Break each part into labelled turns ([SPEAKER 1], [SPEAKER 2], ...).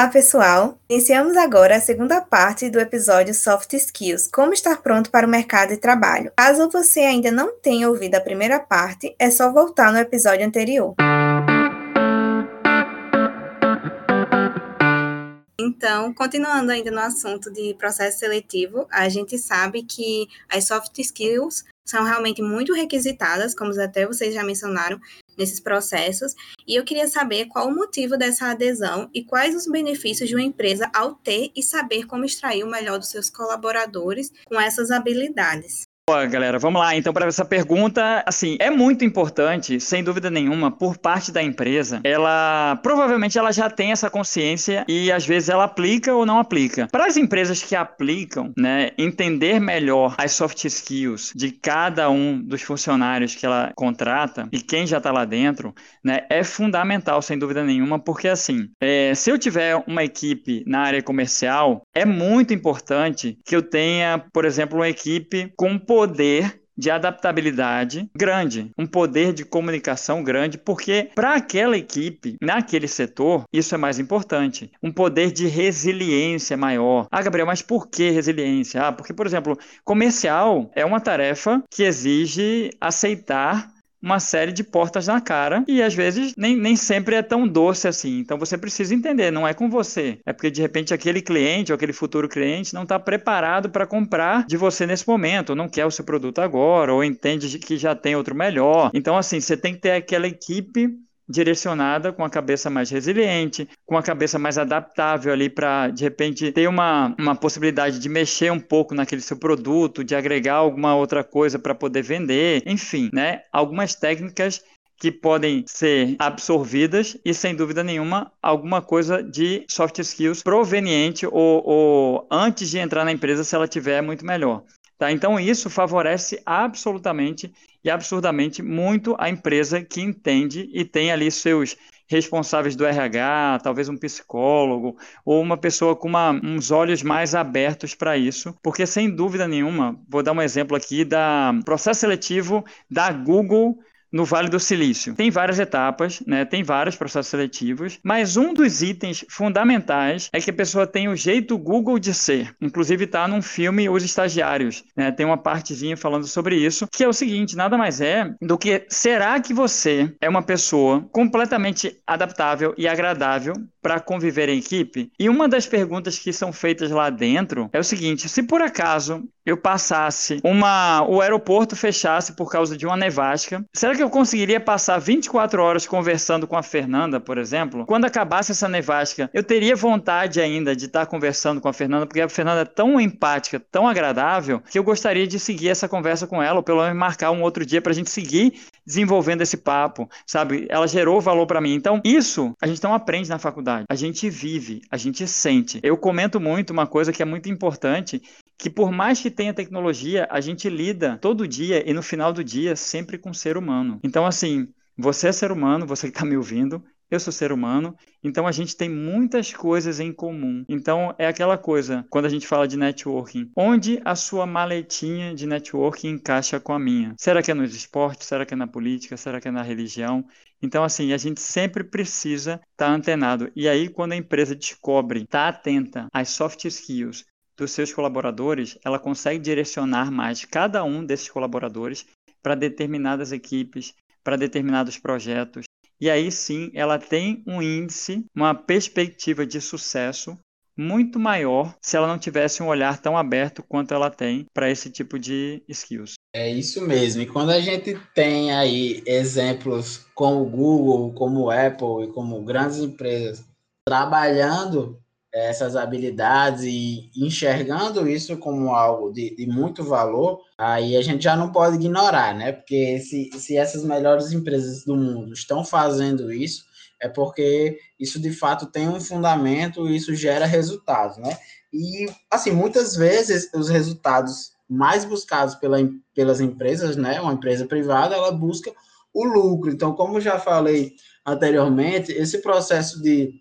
[SPEAKER 1] Olá, pessoal! Iniciamos agora a segunda parte do episódio Soft Skills Como estar pronto para o mercado de trabalho. Caso você ainda não tenha ouvido a primeira parte, é só voltar no episódio anterior. Então, continuando ainda no assunto de processo seletivo, a gente sabe que as soft skills são realmente muito requisitadas, como até vocês já mencionaram, nesses processos. E eu queria saber qual o motivo dessa adesão e quais os benefícios de uma empresa ao ter e saber como extrair o melhor dos seus colaboradores com essas habilidades.
[SPEAKER 2] Boa, galera, vamos lá. Então, para essa pergunta, assim, é muito importante, sem dúvida nenhuma, por parte da empresa, ela provavelmente ela já tem essa consciência e às vezes ela aplica ou não aplica. Para as empresas que aplicam, né, entender melhor as soft skills de cada um dos funcionários que ela contrata e quem já está lá dentro, né, é fundamental, sem dúvida nenhuma, porque assim, é, se eu tiver uma equipe na área comercial, é muito importante que eu tenha, por exemplo, uma equipe com poder de adaptabilidade grande, um poder de comunicação grande, porque para aquela equipe, naquele setor, isso é mais importante. Um poder de resiliência maior. Ah, Gabriel, mas por que resiliência? Ah, porque, por exemplo, comercial é uma tarefa que exige aceitar uma série de portas na cara e às vezes nem, nem sempre é tão doce assim. Então você precisa entender, não é com você. É porque de repente aquele cliente ou aquele futuro cliente não está preparado para comprar de você nesse momento, não quer o seu produto agora, ou entende que já tem outro melhor. Então, assim, você tem que ter aquela equipe direcionada com a cabeça mais resiliente, com a cabeça mais adaptável ali para, de repente, ter uma, uma possibilidade de mexer um pouco naquele seu produto, de agregar alguma outra coisa para poder vender, enfim, né? Algumas técnicas que podem ser absorvidas e, sem dúvida nenhuma, alguma coisa de soft skills proveniente ou, ou antes de entrar na empresa, se ela tiver, muito melhor. Tá? Então, isso favorece absolutamente e absurdamente muito a empresa que entende e tem ali seus responsáveis do RH, talvez um psicólogo, ou uma pessoa com uma, uns olhos mais abertos para isso, porque sem dúvida nenhuma, vou dar um exemplo aqui da processo seletivo da Google no Vale do Silício. Tem várias etapas, né? tem vários processos seletivos, mas um dos itens fundamentais é que a pessoa tem o jeito Google de ser. Inclusive está num filme Os Estagiários, né? tem uma partezinha falando sobre isso, que é o seguinte, nada mais é do que será que você é uma pessoa completamente adaptável e agradável para conviver em equipe? E uma das perguntas que são feitas lá dentro é o seguinte: se por acaso eu passasse uma o aeroporto fechasse por causa de uma nevasca, será que eu conseguiria passar 24 horas conversando com a Fernanda, por exemplo? Quando acabasse essa nevasca, eu teria vontade ainda de estar conversando com a Fernanda, porque a Fernanda é tão empática, tão agradável, que eu gostaria de seguir essa conversa com ela, ou pelo menos marcar um outro dia para a gente seguir desenvolvendo esse papo, sabe? Ela gerou valor para mim. Então, isso a gente não aprende na faculdade. A gente vive, a gente sente. Eu comento muito uma coisa que é muito importante, que por mais que tenha tecnologia, a gente lida todo dia e no final do dia sempre com o ser humano. Então, assim, você é ser humano, você que está me ouvindo, eu sou ser humano, então a gente tem muitas coisas em comum. Então é aquela coisa, quando a gente fala de networking, onde a sua maletinha de networking encaixa com a minha? Será que é nos esportes? Será que é na política? Será que é na religião? Então, assim, a gente sempre precisa estar tá antenado. E aí, quando a empresa descobre, está atenta às soft skills dos seus colaboradores, ela consegue direcionar mais cada um desses colaboradores para determinadas equipes, para determinados projetos, e aí sim ela tem um índice, uma perspectiva de sucesso muito maior se ela não tivesse um olhar tão aberto quanto ela tem para esse tipo de skills.
[SPEAKER 3] É isso mesmo. E quando a gente tem aí exemplos como o Google, como o Apple e como grandes empresas trabalhando essas habilidades e enxergando isso como algo de, de, muito valor, aí a gente já não pode ignorar, né? Porque se, se essas melhores empresas do mundo estão fazendo isso, é porque isso de fato tem um fundamento e isso gera resultados, né? E, assim, muitas vezes os resultados mais buscados pela, pelas empresas, né? Uma empresa privada, ela busca o lucro. Então, como já falei anteriormente, esse processo de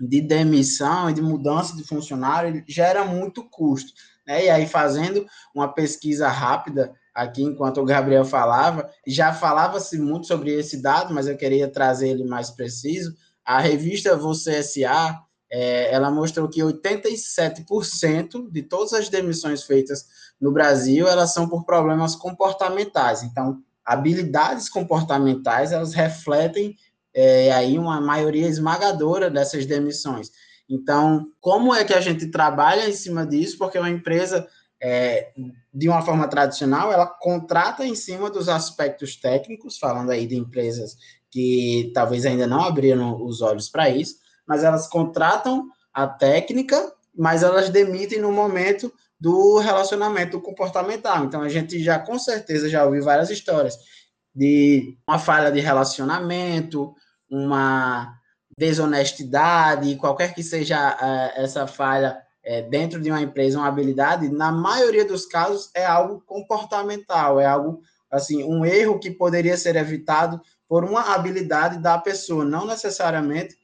[SPEAKER 3] de demissão e de mudança de funcionário gera muito custo. Né? E aí, fazendo uma pesquisa rápida aqui, enquanto o Gabriel falava, já falava-se muito sobre esse dado, mas eu queria trazer ele mais preciso. A revista Você SA, é, ela mostrou que 87% de todas as demissões feitas no Brasil, elas são por problemas comportamentais. Então, habilidades comportamentais, elas refletem é, aí uma maioria esmagadora dessas demissões. Então, como é que a gente trabalha em cima disso? Porque uma empresa, é, de uma forma tradicional, ela contrata em cima dos aspectos técnicos, falando aí de empresas que talvez ainda não abriram os olhos para isso, mas elas contratam a técnica, mas elas demitem no momento do relacionamento comportamental. Então, a gente já, com certeza, já ouviu várias histórias de uma falha de relacionamento, uma desonestidade, qualquer que seja uh, essa falha uh, dentro de uma empresa, uma habilidade, na maioria dos casos é algo comportamental, é algo assim, um erro que poderia ser evitado por uma habilidade da pessoa, não necessariamente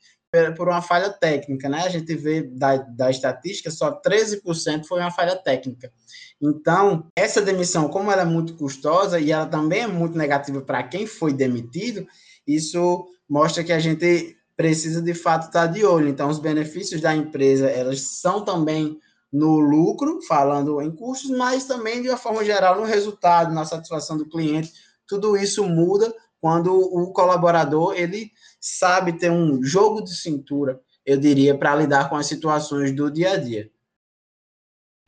[SPEAKER 3] por uma falha técnica, né? A gente vê da, da estatística, só 13% foi uma falha técnica. Então, essa demissão, como ela é muito custosa e ela também é muito negativa para quem foi demitido, isso mostra que a gente precisa de fato estar de olho. Então, os benefícios da empresa, elas são também no lucro, falando em custos, mas também de uma forma geral no resultado, na satisfação do cliente. Tudo isso muda quando o colaborador ele sabe ter um jogo de cintura, eu diria, para lidar com as situações do dia a dia.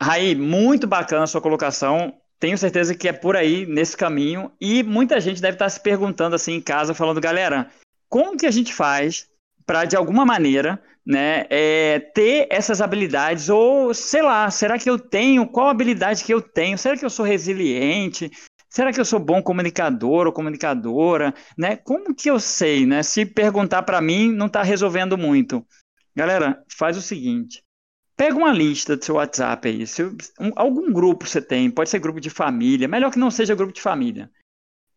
[SPEAKER 2] Raí, muito bacana a sua colocação. Tenho certeza que é por aí, nesse caminho. E muita gente deve estar se perguntando assim em casa, falando, galera, como que a gente faz para, de alguma maneira, né, é, ter essas habilidades? Ou, sei lá, será que eu tenho? Qual habilidade que eu tenho? Será que eu sou resiliente? Será que eu sou bom comunicador ou comunicadora? Né? Como que eu sei? Né? Se perguntar para mim, não está resolvendo muito. Galera, faz o seguinte. Pega uma lista do seu WhatsApp aí. Se, um, algum grupo você tem, pode ser grupo de família, melhor que não seja grupo de família.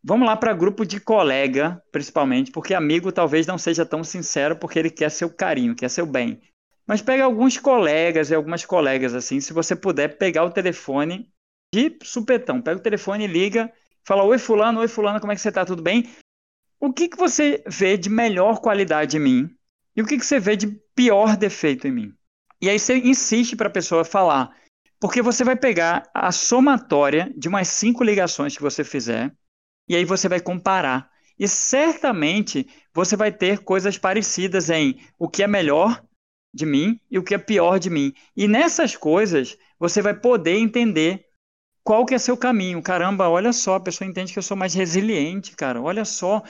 [SPEAKER 2] Vamos lá para grupo de colega, principalmente, porque amigo talvez não seja tão sincero porque ele quer seu carinho, quer seu bem. Mas pega alguns colegas e algumas colegas assim, se você puder pegar o telefone de supetão. Pega o telefone, liga, fala: Oi, Fulano, oi, Fulano, como é que você tá? Tudo bem? O que, que você vê de melhor qualidade em mim? E o que, que você vê de pior defeito em mim? E aí você insiste para a pessoa falar. Porque você vai pegar a somatória de umas cinco ligações que você fizer, e aí você vai comparar. E certamente você vai ter coisas parecidas em o que é melhor de mim e o que é pior de mim. E nessas coisas você vai poder entender qual que é seu caminho. Caramba, olha só, a pessoa entende que eu sou mais resiliente, cara. Olha só,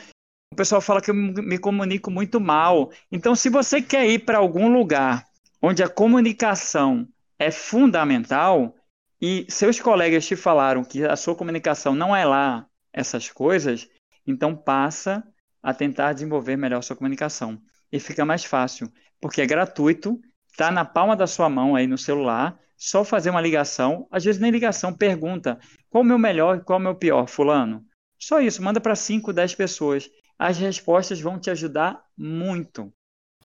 [SPEAKER 2] o pessoal fala que eu me comunico muito mal. Então, se você quer ir para algum lugar onde a comunicação é fundamental e seus colegas te falaram que a sua comunicação não é lá essas coisas, então passa a tentar desenvolver melhor sua comunicação. E fica mais fácil, porque é gratuito, está na palma da sua mão aí no celular, só fazer uma ligação, às vezes nem ligação, pergunta qual o meu melhor e qual o meu pior, fulano. Só isso, manda para 5, 10 pessoas. As respostas vão te ajudar muito.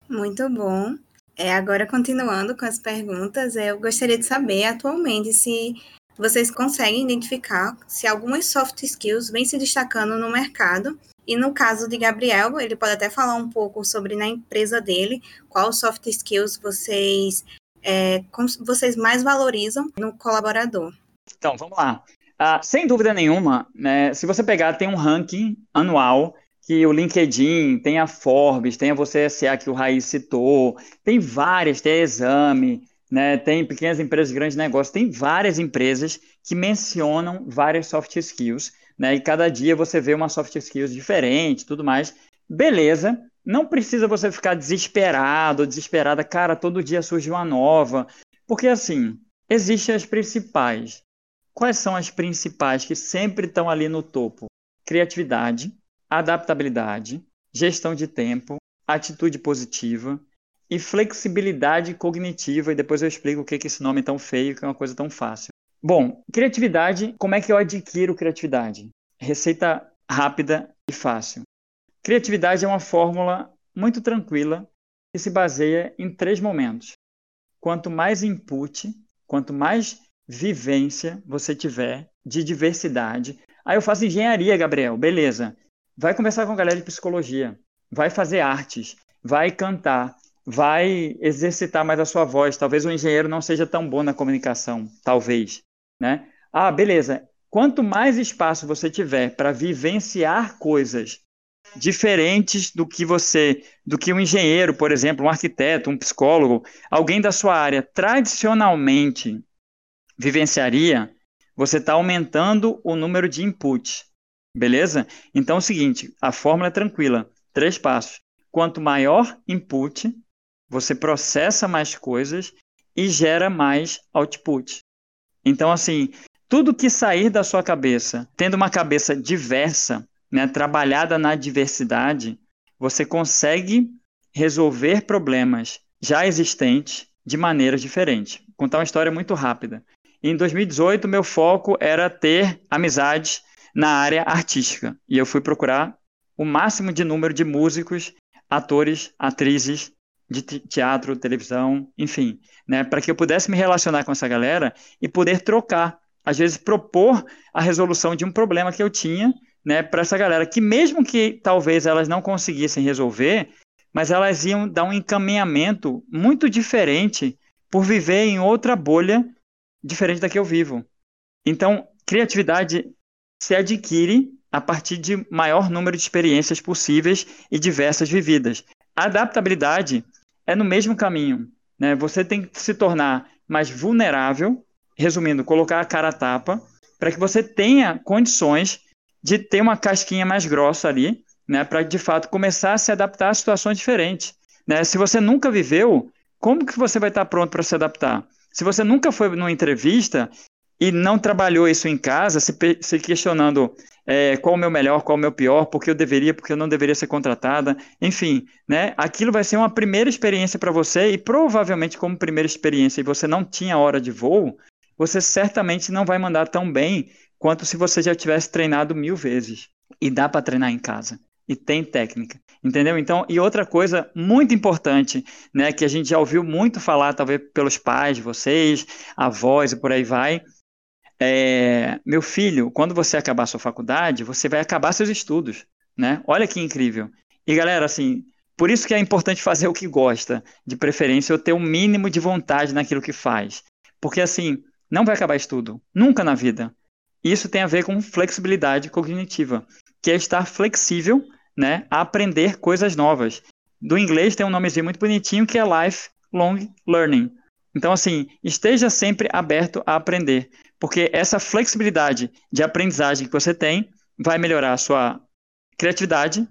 [SPEAKER 1] Muito bom. É, agora, continuando com as perguntas, eu gostaria de saber atualmente se vocês conseguem identificar se algumas soft skills vêm se destacando no mercado. E no caso de Gabriel, ele pode até falar um pouco sobre na empresa dele, qual soft skills vocês é, vocês mais valorizam no colaborador?
[SPEAKER 2] Então, vamos lá. Ah, sem dúvida nenhuma, né, se você pegar, tem um ranking anual que o LinkedIn, tem a Forbes, tem a Você SA que o Raiz citou, tem várias, tem a Exame, né, tem pequenas empresas, grandes negócios, tem várias empresas que mencionam várias soft skills, né, e cada dia você vê uma soft skills diferente, tudo mais. Beleza, não precisa você ficar desesperado, desesperada, cara, todo dia surge uma nova. Porque assim, existem as principais. Quais são as principais que sempre estão ali no topo? Criatividade, adaptabilidade, gestão de tempo, atitude positiva e flexibilidade cognitiva. E depois eu explico o que é esse nome tão feio, que é uma coisa tão fácil. Bom, criatividade, como é que eu adquiro criatividade? Receita rápida e fácil. Criatividade é uma fórmula muito tranquila que se baseia em três momentos. Quanto mais input, quanto mais vivência você tiver de diversidade. Aí eu faço engenharia, Gabriel, beleza. Vai conversar com a galera de psicologia, vai fazer artes, vai cantar, vai exercitar mais a sua voz. Talvez o engenheiro não seja tão bom na comunicação, talvez, né? Ah, beleza. Quanto mais espaço você tiver para vivenciar coisas diferentes do que você, do que um engenheiro, por exemplo, um arquiteto, um psicólogo, alguém da sua área tradicionalmente vivenciaria, você está aumentando o número de inputs, beleza? Então é o seguinte, a fórmula é tranquila, três passos. Quanto maior input, você processa mais coisas e gera mais output. Então, assim, tudo que sair da sua cabeça, tendo uma cabeça diversa, né, trabalhada na diversidade, você consegue resolver problemas já existentes de maneiras diferentes. Vou contar uma história muito rápida. Em 2018, meu foco era ter amizades na área artística. E eu fui procurar o máximo de número de músicos, atores, atrizes de teatro, televisão, enfim, né, para que eu pudesse me relacionar com essa galera e poder trocar, às vezes propor a resolução de um problema que eu tinha, né, para essa galera que mesmo que talvez elas não conseguissem resolver, mas elas iam dar um encaminhamento muito diferente por viver em outra bolha diferente da que eu vivo. Então, criatividade se adquire a partir de maior número de experiências possíveis e diversas vividas. A adaptabilidade é no mesmo caminho. Né? Você tem que se tornar mais vulnerável, resumindo, colocar a cara a tapa, para que você tenha condições de ter uma casquinha mais grossa ali, né? para de fato começar a se adaptar a situações diferentes. Né? Se você nunca viveu, como que você vai estar pronto para se adaptar? Se você nunca foi numa entrevista e não trabalhou isso em casa, se, se questionando é, qual o meu melhor, qual o meu pior, porque eu deveria, porque eu não deveria ser contratada, enfim, né? Aquilo vai ser uma primeira experiência para você e provavelmente como primeira experiência e você não tinha hora de voo, você certamente não vai mandar tão bem quanto se você já tivesse treinado mil vezes. E dá para treinar em casa. E tem técnica, entendeu? Então, e outra coisa muito importante, né, que a gente já ouviu muito falar, talvez pelos pais de vocês, avós e por aí vai, é, meu filho, quando você acabar sua faculdade, você vai acabar seus estudos, né? Olha que incrível. E galera, assim, por isso que é importante fazer o que gosta, de preferência, ou ter o um mínimo de vontade naquilo que faz. Porque assim, não vai acabar estudo, nunca na vida. Isso tem a ver com flexibilidade cognitiva, que é estar flexível, né, a aprender coisas novas. Do inglês tem um nomezinho muito bonitinho que é lifelong learning. Então, assim, esteja sempre aberto a aprender porque essa flexibilidade de aprendizagem que você tem vai melhorar a sua criatividade,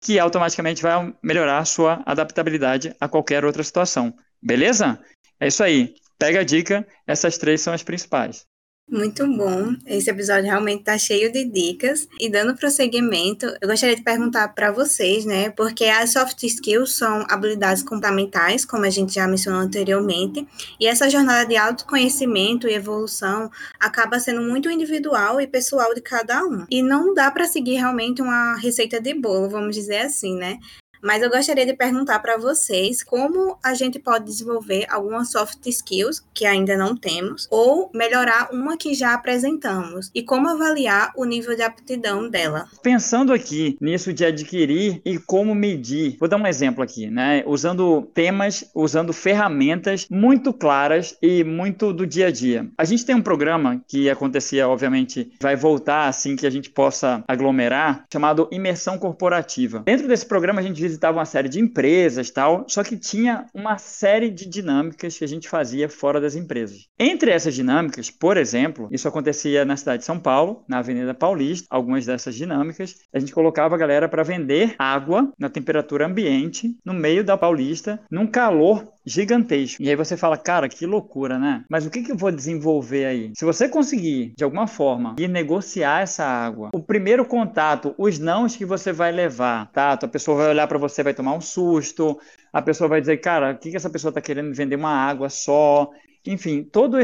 [SPEAKER 2] que automaticamente vai melhorar a sua adaptabilidade a qualquer outra situação. Beleza? É isso aí. Pega a dica, essas três são as principais.
[SPEAKER 1] Muito bom. Esse episódio realmente está cheio de dicas. E dando prosseguimento, eu gostaria de perguntar para vocês, né? Porque as soft skills são habilidades fundamentais, como a gente já mencionou anteriormente, e essa jornada de autoconhecimento e evolução acaba sendo muito individual e pessoal de cada um. E não dá para seguir realmente uma receita de bolo, vamos dizer assim, né? Mas eu gostaria de perguntar para vocês como a gente pode desenvolver algumas soft skills que ainda não temos ou melhorar uma que já apresentamos e como avaliar o nível de aptidão dela.
[SPEAKER 2] Pensando aqui nisso de adquirir e como medir, vou dar um exemplo aqui, né? Usando temas, usando ferramentas muito claras e muito do dia a dia. A gente tem um programa que acontecia, obviamente, vai voltar assim que a gente possa aglomerar, chamado Imersão Corporativa. Dentro desse programa a gente visitava uma série de empresas tal, só que tinha uma série de dinâmicas que a gente fazia fora das empresas. Entre essas dinâmicas, por exemplo, isso acontecia na cidade de São Paulo, na Avenida Paulista, algumas dessas dinâmicas, a gente colocava a galera para vender água na temperatura ambiente, no meio da Paulista, num calor gigantesco. E aí você fala, cara, que loucura, né? Mas o que, que eu vou desenvolver aí? Se você conseguir, de alguma forma, ir negociar essa água, o primeiro contato, os nãos que você vai levar, tá? A pessoa vai olhar para você, vai tomar um susto, a pessoa vai dizer, cara, o que, que essa pessoa tá querendo vender uma água só? Enfim, toda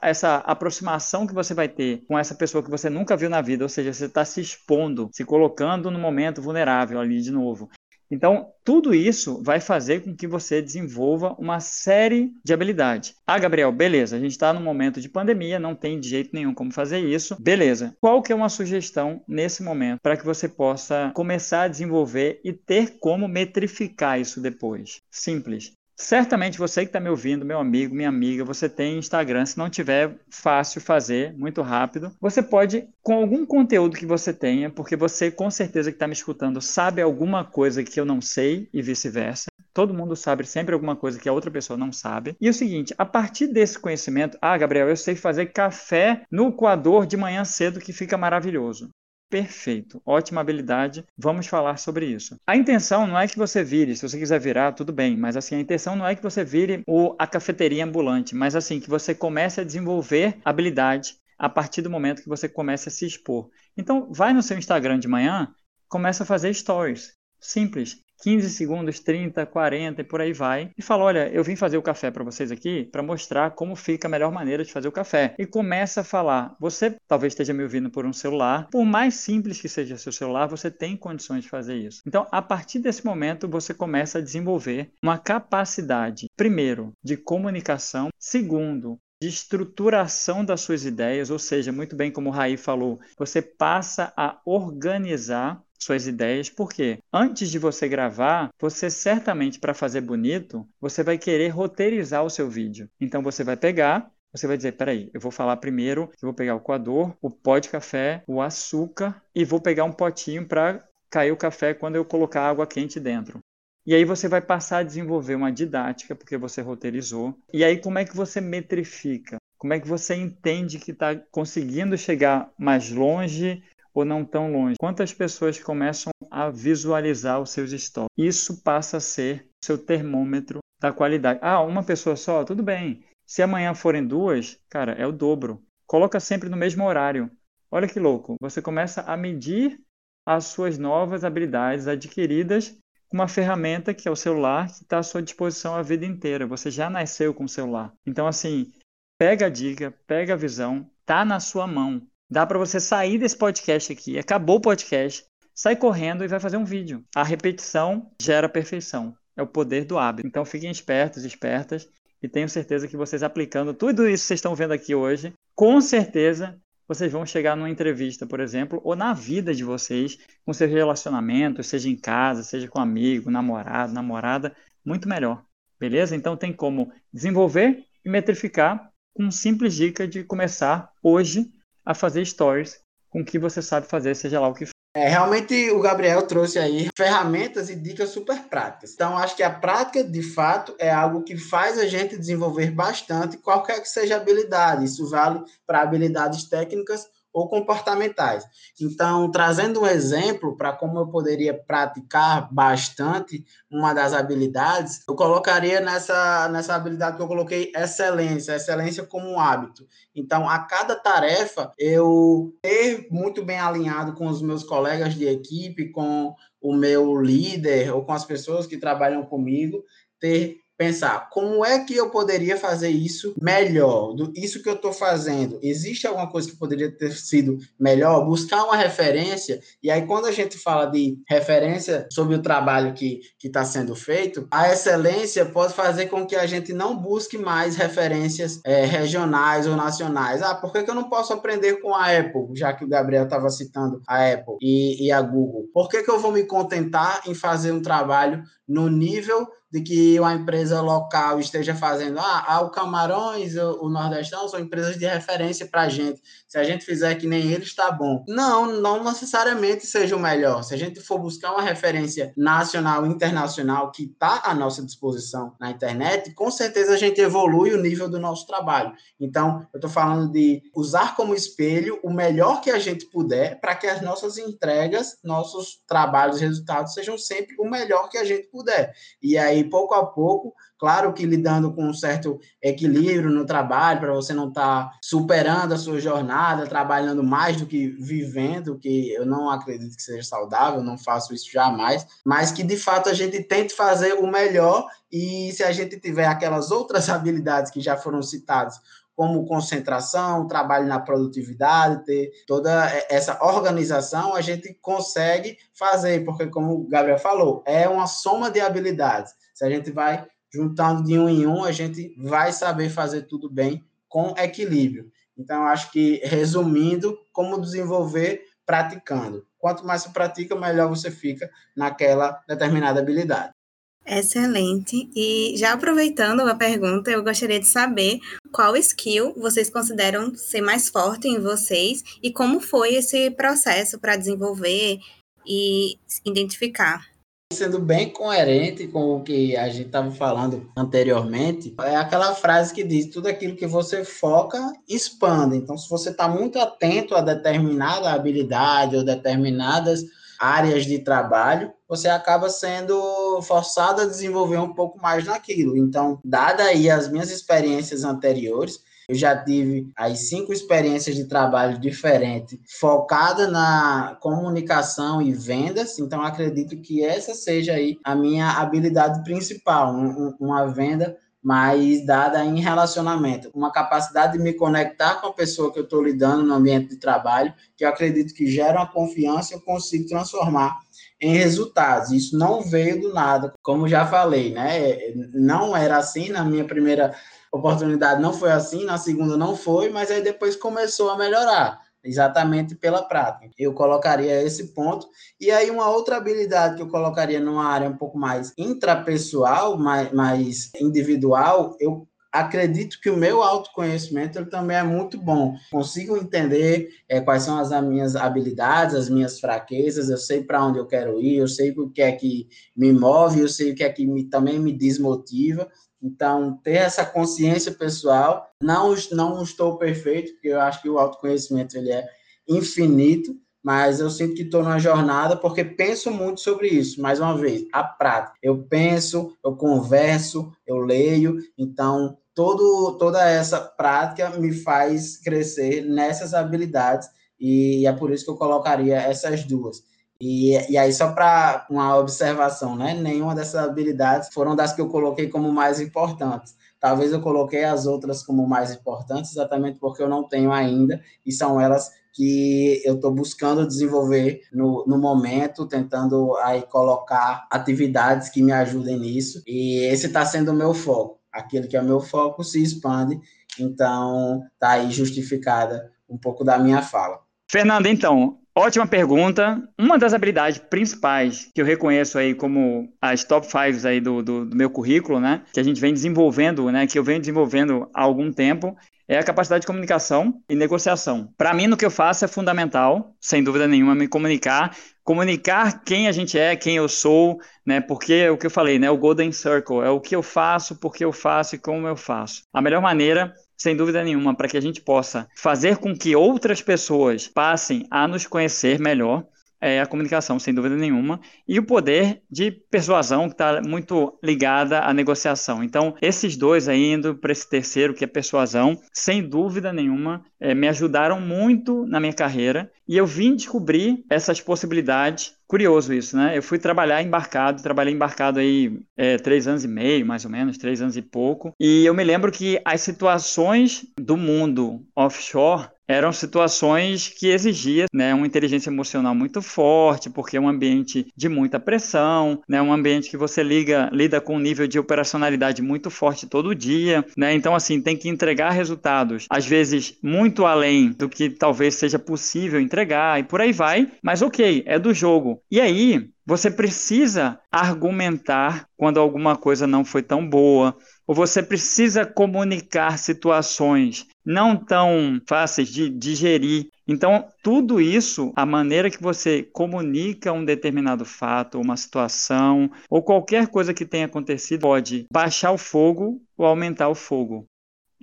[SPEAKER 2] essa aproximação que você vai ter com essa pessoa que você nunca viu na vida, ou seja, você está se expondo, se colocando no momento vulnerável ali de novo. Então, tudo isso vai fazer com que você desenvolva uma série de habilidades. Ah, Gabriel, beleza, a gente está num momento de pandemia, não tem de jeito nenhum como fazer isso. Beleza. Qual que é uma sugestão nesse momento para que você possa começar a desenvolver e ter como metrificar isso depois? Simples. Certamente você que está me ouvindo, meu amigo, minha amiga, você tem Instagram. Se não tiver, fácil fazer, muito rápido. Você pode, com algum conteúdo que você tenha, porque você com certeza que está me escutando sabe alguma coisa que eu não sei e vice-versa. Todo mundo sabe sempre alguma coisa que a outra pessoa não sabe. E é o seguinte, a partir desse conhecimento, ah, Gabriel, eu sei fazer café no coador de manhã cedo que fica maravilhoso. Perfeito, ótima habilidade. Vamos falar sobre isso. A intenção não é que você vire, se você quiser virar, tudo bem, mas assim, a intenção não é que você vire o, a cafeteria ambulante, mas assim, que você comece a desenvolver habilidade a partir do momento que você comece a se expor. Então, vai no seu Instagram de manhã, começa a fazer stories. Simples. 15 segundos, 30, 40 e por aí vai. E fala: Olha, eu vim fazer o café para vocês aqui para mostrar como fica a melhor maneira de fazer o café. E começa a falar: Você talvez esteja me ouvindo por um celular. Por mais simples que seja seu celular, você tem condições de fazer isso. Então, a partir desse momento, você começa a desenvolver uma capacidade, primeiro, de comunicação, segundo, de estruturação das suas ideias, ou seja, muito bem como o Raí falou, você passa a organizar suas ideias, porque antes de você gravar, você certamente para fazer bonito, você vai querer roteirizar o seu vídeo. Então você vai pegar você vai dizer, peraí, eu vou falar primeiro, eu vou pegar o coador, o pó de café, o açúcar e vou pegar um potinho para cair o café quando eu colocar água quente dentro. E aí você vai passar a desenvolver uma didática, porque você roteirizou. E aí como é que você metrifica? Como é que você entende que está conseguindo chegar mais longe ou não tão longe? Quantas pessoas começam a visualizar os seus stories? Isso passa a ser seu termômetro da qualidade. Ah, uma pessoa só? Tudo bem. Se amanhã forem duas, cara, é o dobro. Coloca sempre no mesmo horário. Olha que louco. Você começa a medir as suas novas habilidades adquiridas com uma ferramenta que é o celular, que está à sua disposição a vida inteira. Você já nasceu com o celular. Então, assim, pega a dica, pega a visão, tá na sua mão. Dá para você sair desse podcast aqui, acabou o podcast, sai correndo e vai fazer um vídeo. A repetição gera perfeição. É o poder do hábito. Então fiquem espertos, espertas, e tenho certeza que vocês aplicando tudo isso que vocês estão vendo aqui hoje, com certeza vocês vão chegar numa entrevista, por exemplo, ou na vida de vocês, com seus relacionamentos, seja em casa, seja com amigo, namorado, namorada, muito melhor. Beleza? Então tem como desenvolver e metrificar com simples dica de começar hoje a fazer stories com o que você sabe fazer, seja lá o que for.
[SPEAKER 3] É, realmente o Gabriel trouxe aí ferramentas e dicas super práticas. Então, acho que a prática, de fato, é algo que faz a gente desenvolver bastante qualquer que seja a habilidade. Isso vale para habilidades técnicas ou comportamentais. Então, trazendo um exemplo para como eu poderia praticar bastante uma das habilidades, eu colocaria nessa, nessa habilidade que eu coloquei excelência, excelência como um hábito. Então, a cada tarefa, eu ter muito bem alinhado com os meus colegas de equipe, com o meu líder ou com as pessoas que trabalham comigo, ter pensar como é que eu poderia fazer isso melhor, do, isso que eu estou fazendo, existe alguma coisa que poderia ter sido melhor? Buscar uma referência, e aí quando a gente fala de referência sobre o trabalho que está sendo feito, a excelência pode fazer com que a gente não busque mais referências é, regionais ou nacionais. Ah, por que, que eu não posso aprender com a Apple, já que o Gabriel estava citando a Apple e, e a Google? Por que, que eu vou me contentar em fazer um trabalho no nível de que uma empresa local esteja fazendo, ah, o Camarões, o, o Nordestão são empresas de referência para a gente. Se a gente fizer que nem eles, está bom. Não, não necessariamente seja o melhor. Se a gente for buscar uma referência nacional, internacional, que está à nossa disposição na internet, com certeza a gente evolui o nível do nosso trabalho. Então, eu estou falando de usar como espelho o melhor que a gente puder para que as nossas entregas, nossos trabalhos, resultados sejam sempre o melhor que a gente puder. E aí, pouco a pouco, claro que lidando com um certo equilíbrio no trabalho, para você não estar tá superando a sua jornada, trabalhando mais do que vivendo, que eu não acredito que seja saudável, não faço isso jamais, mas que de fato a gente tente fazer o melhor e se a gente tiver aquelas outras habilidades que já foram citadas, como concentração, trabalho na produtividade, ter toda essa organização, a gente consegue fazer, porque, como o Gabriel falou, é uma soma de habilidades. Se a gente vai juntando de um em um, a gente vai saber fazer tudo bem com equilíbrio. Então, acho que, resumindo, como desenvolver praticando. Quanto mais você pratica, melhor você fica naquela determinada habilidade.
[SPEAKER 1] Excelente. E já aproveitando a pergunta, eu gostaria de saber qual skill vocês consideram ser mais forte em vocês e como foi esse processo para desenvolver e identificar
[SPEAKER 3] sendo bem coerente com o que a gente estava falando anteriormente, é aquela frase que diz: tudo aquilo que você foca, expande. Então, se você está muito atento a determinada habilidade ou determinadas áreas de trabalho, você acaba sendo forçado a desenvolver um pouco mais naquilo. Então, dada aí as minhas experiências anteriores, eu já tive as cinco experiências de trabalho diferentes, focada na comunicação e vendas. Então, acredito que essa seja aí a minha habilidade principal, um, uma venda mais dada em relacionamento, uma capacidade de me conectar com a pessoa que eu estou lidando no ambiente de trabalho, que eu acredito que gera uma confiança eu consigo transformar em resultados. Isso não veio do nada, como já falei, né? Não era assim na minha primeira oportunidade não foi assim, na segunda não foi, mas aí depois começou a melhorar, exatamente pela prática. Eu colocaria esse ponto. E aí, uma outra habilidade que eu colocaria numa área um pouco mais intrapessoal, mais, mais individual, eu acredito que o meu autoconhecimento ele também é muito bom. Consigo entender é, quais são as minhas habilidades, as minhas fraquezas, eu sei para onde eu quero ir, eu sei o que é que me move, eu sei o que é que me, também me desmotiva. Então, ter essa consciência pessoal, não, não estou perfeito, porque eu acho que o autoconhecimento ele é infinito, mas eu sinto que estou numa jornada porque penso muito sobre isso. Mais uma vez, a prática. Eu penso, eu converso, eu leio, então todo, toda essa prática me faz crescer nessas habilidades e é por isso que eu colocaria essas duas. E, e aí, só para uma observação, né? Nenhuma dessas habilidades foram das que eu coloquei como mais importantes. Talvez eu coloquei as outras como mais importantes, exatamente porque eu não tenho ainda, e são elas que eu estou buscando desenvolver no, no momento, tentando aí colocar atividades que me ajudem nisso. E esse está sendo o meu foco. Aquele que é o meu foco se expande, então tá aí justificada um pouco da minha fala.
[SPEAKER 2] Fernando, então, Ótima pergunta. Uma das habilidades principais que eu reconheço aí como as top fives aí do, do, do, meu currículo, né? Que a gente vem desenvolvendo, né? Que eu venho desenvolvendo há algum tempo, é a capacidade de comunicação e negociação. Para mim, no que eu faço é fundamental, sem dúvida nenhuma, me comunicar, comunicar quem a gente é, quem eu sou, né? Porque é o que eu falei, né? O Golden Circle é o que eu faço, porque eu faço e como eu faço. A melhor maneira sem dúvida nenhuma, para que a gente possa fazer com que outras pessoas passem a nos conhecer melhor, é a comunicação, sem dúvida nenhuma, e o poder de persuasão, que está muito ligada à negociação. Então, esses dois aí, indo para esse terceiro, que é persuasão, sem dúvida nenhuma, é, me ajudaram muito na minha carreira, e eu vim descobrir essas possibilidades curioso isso, né? Eu fui trabalhar embarcado, trabalhei embarcado aí é, três anos e meio, mais ou menos, três anos e pouco. E eu me lembro que as situações do mundo offshore eram situações que exigiam né, uma inteligência emocional muito forte, porque é um ambiente de muita pressão, né, um ambiente que você liga, lida com um nível de operacionalidade muito forte todo dia, né, então assim tem que entregar resultados, às vezes muito além do que talvez seja possível entregar e por aí vai, mas ok, é do jogo. E aí você precisa argumentar quando alguma coisa não foi tão boa, ou você precisa comunicar situações não tão fáceis de digerir. Então, tudo isso, a maneira que você comunica um determinado fato, uma situação, ou qualquer coisa que tenha acontecido, pode baixar o fogo ou aumentar o fogo.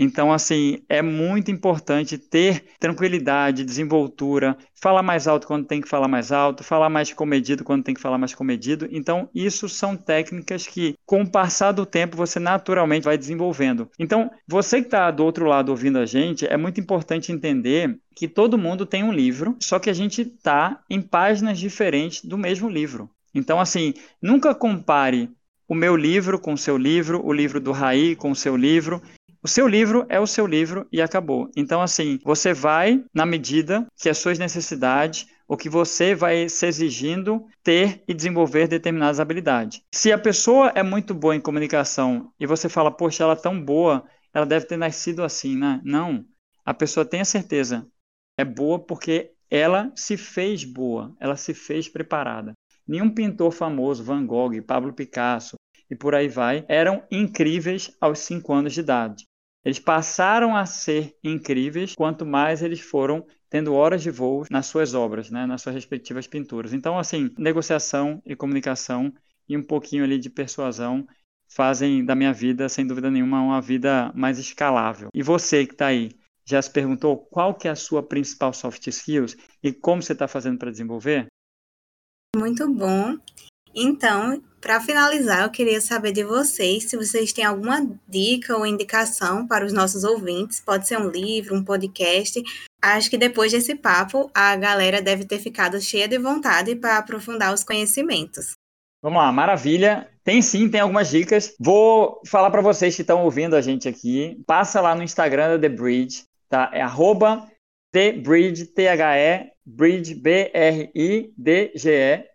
[SPEAKER 2] Então, assim, é muito importante ter tranquilidade, desenvoltura, falar mais alto quando tem que falar mais alto, falar mais comedido quando tem que falar mais comedido. Então, isso são técnicas que, com o passar do tempo, você naturalmente vai desenvolvendo. Então, você que está do outro lado ouvindo a gente, é muito importante entender que todo mundo tem um livro, só que a gente está em páginas diferentes do mesmo livro. Então, assim, nunca compare o meu livro com o seu livro, o livro do Raí com o seu livro, O seu livro é o seu livro e acabou. Então, assim, você vai na medida que as suas necessidades, o que você vai se exigindo ter e desenvolver determinadas habilidades. Se a pessoa é muito boa em comunicação e você fala, poxa, ela é tão boa, ela deve ter nascido assim, né? Não. A pessoa tem a certeza, é boa porque ela se fez boa, ela se fez preparada. Nenhum pintor famoso, Van Gogh, Pablo Picasso e por aí vai, eram incríveis aos 5 anos de idade. Eles passaram a ser incríveis quanto mais eles foram tendo horas de voo nas suas obras, né, nas suas respectivas pinturas. Então, assim, negociação e comunicação e um pouquinho ali de persuasão fazem da minha vida, sem dúvida nenhuma, uma vida mais escalável. E você que está aí, já se perguntou qual que é a sua principal soft skills e como você está fazendo para desenvolver?
[SPEAKER 1] Muito bom. Então, para finalizar, eu queria saber de vocês se vocês têm alguma dica ou indicação para os nossos ouvintes. Pode ser um livro, um podcast. Acho que depois desse papo, a galera deve ter ficado cheia de vontade para aprofundar os conhecimentos.
[SPEAKER 2] Vamos lá, maravilha. Tem sim, tem algumas dicas. Vou falar para vocês que estão ouvindo a gente aqui. Passa lá no Instagram da The Bridge, tá? É arroba The Bridge, B-R-I-D-G-E,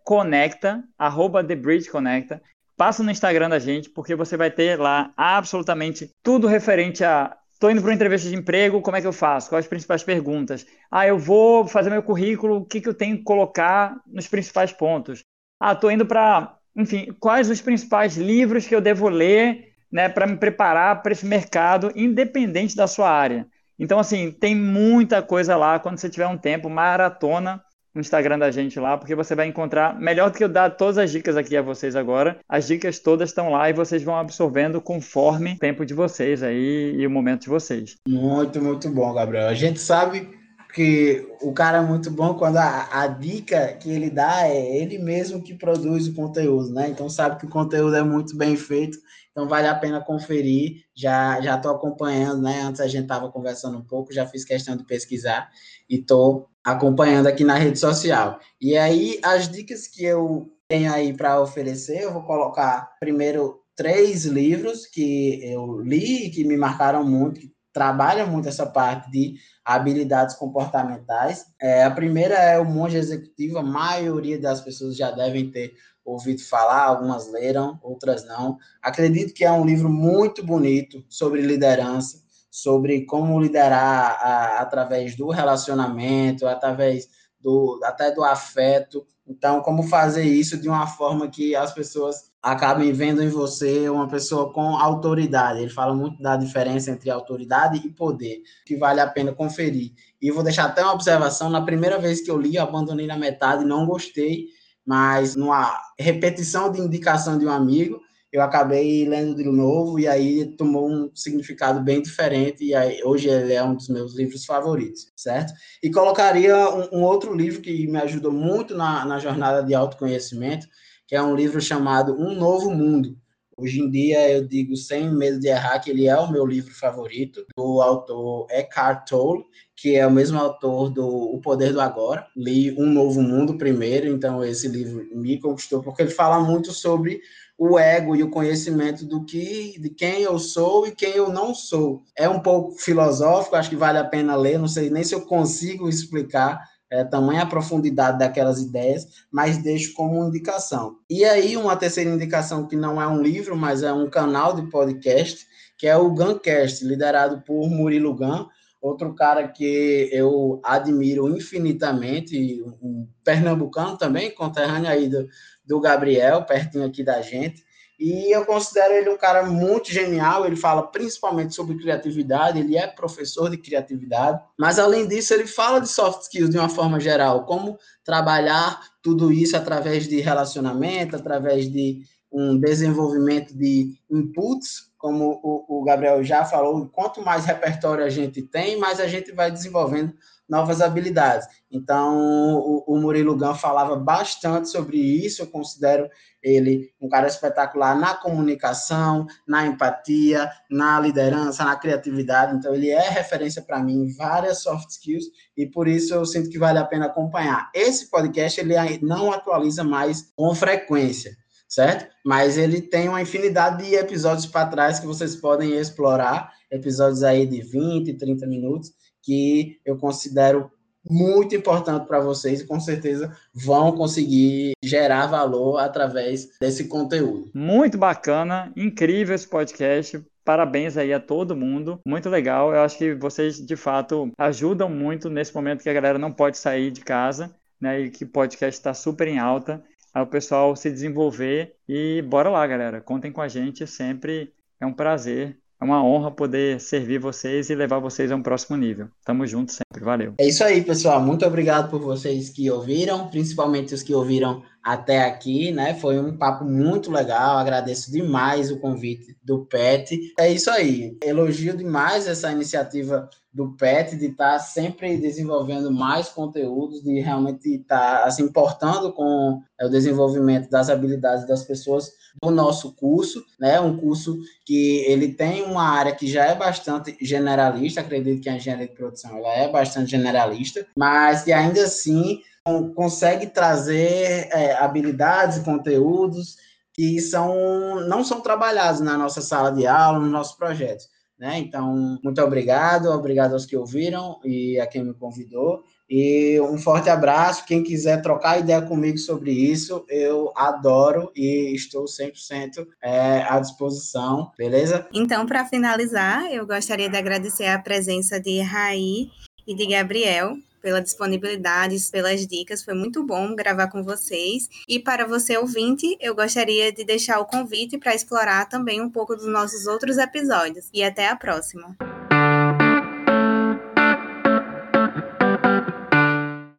[SPEAKER 2] conecta, arroba The Bridge Conecta. Passa no Instagram da gente, porque você vai ter lá absolutamente tudo referente a Estou indo para uma entrevista de emprego, como é que eu faço? Quais as principais perguntas? Ah, eu vou fazer meu currículo, o que, que eu tenho que colocar nos principais pontos? Ah, estou indo para, enfim, quais os principais livros que eu devo ler né, para me preparar para esse mercado, independente da sua área. Então, assim, tem muita coisa lá. Quando você tiver um tempo, maratona no Instagram da gente lá, porque você vai encontrar, melhor do que eu dar todas as dicas aqui a vocês agora, as dicas todas estão lá e vocês vão absorvendo conforme o tempo de vocês aí e o momento de vocês.
[SPEAKER 3] Muito, muito bom, Gabriel. A gente sabe que o cara é muito bom quando a, a dica que ele dá é ele mesmo que produz o conteúdo, né? Então sabe que o conteúdo é muito bem feito então vale a pena conferir. Já já estou acompanhando, né? Antes a gente estava conversando um pouco, já fiz questão de pesquisar e estou acompanhando aqui na rede social. E aí as dicas que eu tenho aí para oferecer, eu vou colocar primeiro três livros que eu li e que me marcaram muito, que trabalham muito essa parte de habilidades comportamentais. É, a primeira é o Monge Executivo, a maioria das pessoas já devem ter ouvido falar, algumas leram, outras não. Acredito que é um livro muito bonito sobre liderança, sobre como liderar a, através do relacionamento, através do até do afeto. Então, como fazer isso de uma forma que as pessoas acabem vendo em você uma pessoa com autoridade. Ele fala muito da diferença entre autoridade e poder, que vale a pena conferir. E vou deixar até uma observação: na primeira vez que eu li, eu abandonei na metade, não gostei, mas numa repetição de indicação de um amigo, eu acabei lendo de novo e aí tomou um significado bem diferente e aí, hoje ele é um dos meus livros favoritos, certo? E colocaria um, um outro livro que me ajudou muito na, na jornada de autoconhecimento, que é um livro chamado Um Novo Mundo. Hoje em dia eu digo sem medo de errar que ele é o meu livro favorito, do autor Eckhart Tolle, que é o mesmo autor do O Poder do Agora. Li Um Novo Mundo primeiro, então esse livro me conquistou, porque ele fala muito sobre o ego e o conhecimento do que, de quem eu sou e quem eu não sou. É um pouco filosófico, acho que vale a pena ler, não sei nem se eu consigo explicar é, tamanha profundidade daquelas ideias, mas deixo como indicação. E aí, uma terceira indicação que não é um livro, mas é um canal de podcast, que é o Guncast, liderado por Murilo Gun, Outro cara que eu admiro infinitamente, um pernambucano também, conterrâneo aí do, do Gabriel, pertinho aqui da gente. E eu considero ele um cara muito genial. Ele fala principalmente sobre criatividade, ele é professor de criatividade, mas além disso, ele fala de soft skills de uma forma geral, como trabalhar tudo isso através de relacionamento, através de um desenvolvimento de inputs como o, Gabriel já falou, quanto mais repertório a gente tem, mais a gente vai desenvolvendo novas habilidades. Então, o, o Murilo Gun falava bastante sobre isso, eu considero ele um cara espetacular na comunicação, na empatia, na liderança, na criatividade. Então, ele é referência para mim em várias soft skills e por isso eu sinto que vale a pena acompanhar. Esse podcast ele não atualiza mais com frequência certo? Mas ele tem uma infinidade de episódios para trás que vocês podem explorar, episódios aí de 20, 30 minutos, que eu considero muito importante para vocês e com certeza vão conseguir gerar valor através desse conteúdo.
[SPEAKER 2] Muito bacana, incrível esse podcast. Parabéns aí a todo mundo, muito legal. Eu acho que vocês de fato ajudam muito nesse momento que a galera não pode sair de casa, né? E que o podcast está super em alta. Aí o pessoal se desenvolver e bora lá, galera. Contem com a gente, sempre é um prazer é uma honra poder servir vocês e levar vocês a um próximo nível. Tamo junto sempre, valeu.
[SPEAKER 3] É isso aí, pessoal. Muito obrigado por vocês que ouviram, principalmente os que ouviram até aqui, né? Foi um papo muito legal. Agradeço demais o convite do PET. É isso aí. Elogio demais essa iniciativa do PET de estar tá sempre desenvolvendo mais conteúdos, de realmente estar tá, se importando com o desenvolvimento das habilidades das pessoas do nosso curso, né? Um curso que ele tem uma área que já é bastante generalista, acredito que a engenharia de produção ela é bastante generalista, mas que ainda assim consegue trazer é, habilidades e conteúdos que são não são trabalhados na nossa sala de aula, nos nossos projetos. Né? Então, muito obrigado, obrigado aos que ouviram e a quem me convidou. E um forte abraço. Quem quiser trocar ideia comigo sobre isso, eu adoro e estou 100% é, à disposição, beleza?
[SPEAKER 1] Então, para finalizar, eu gostaria de agradecer a presença de Raí e de Gabriel pela disponibilidade, pelas dicas. Foi muito bom gravar com vocês. E para você ouvinte, eu gostaria de deixar o convite para explorar também um pouco dos nossos outros episódios. E até a próxima.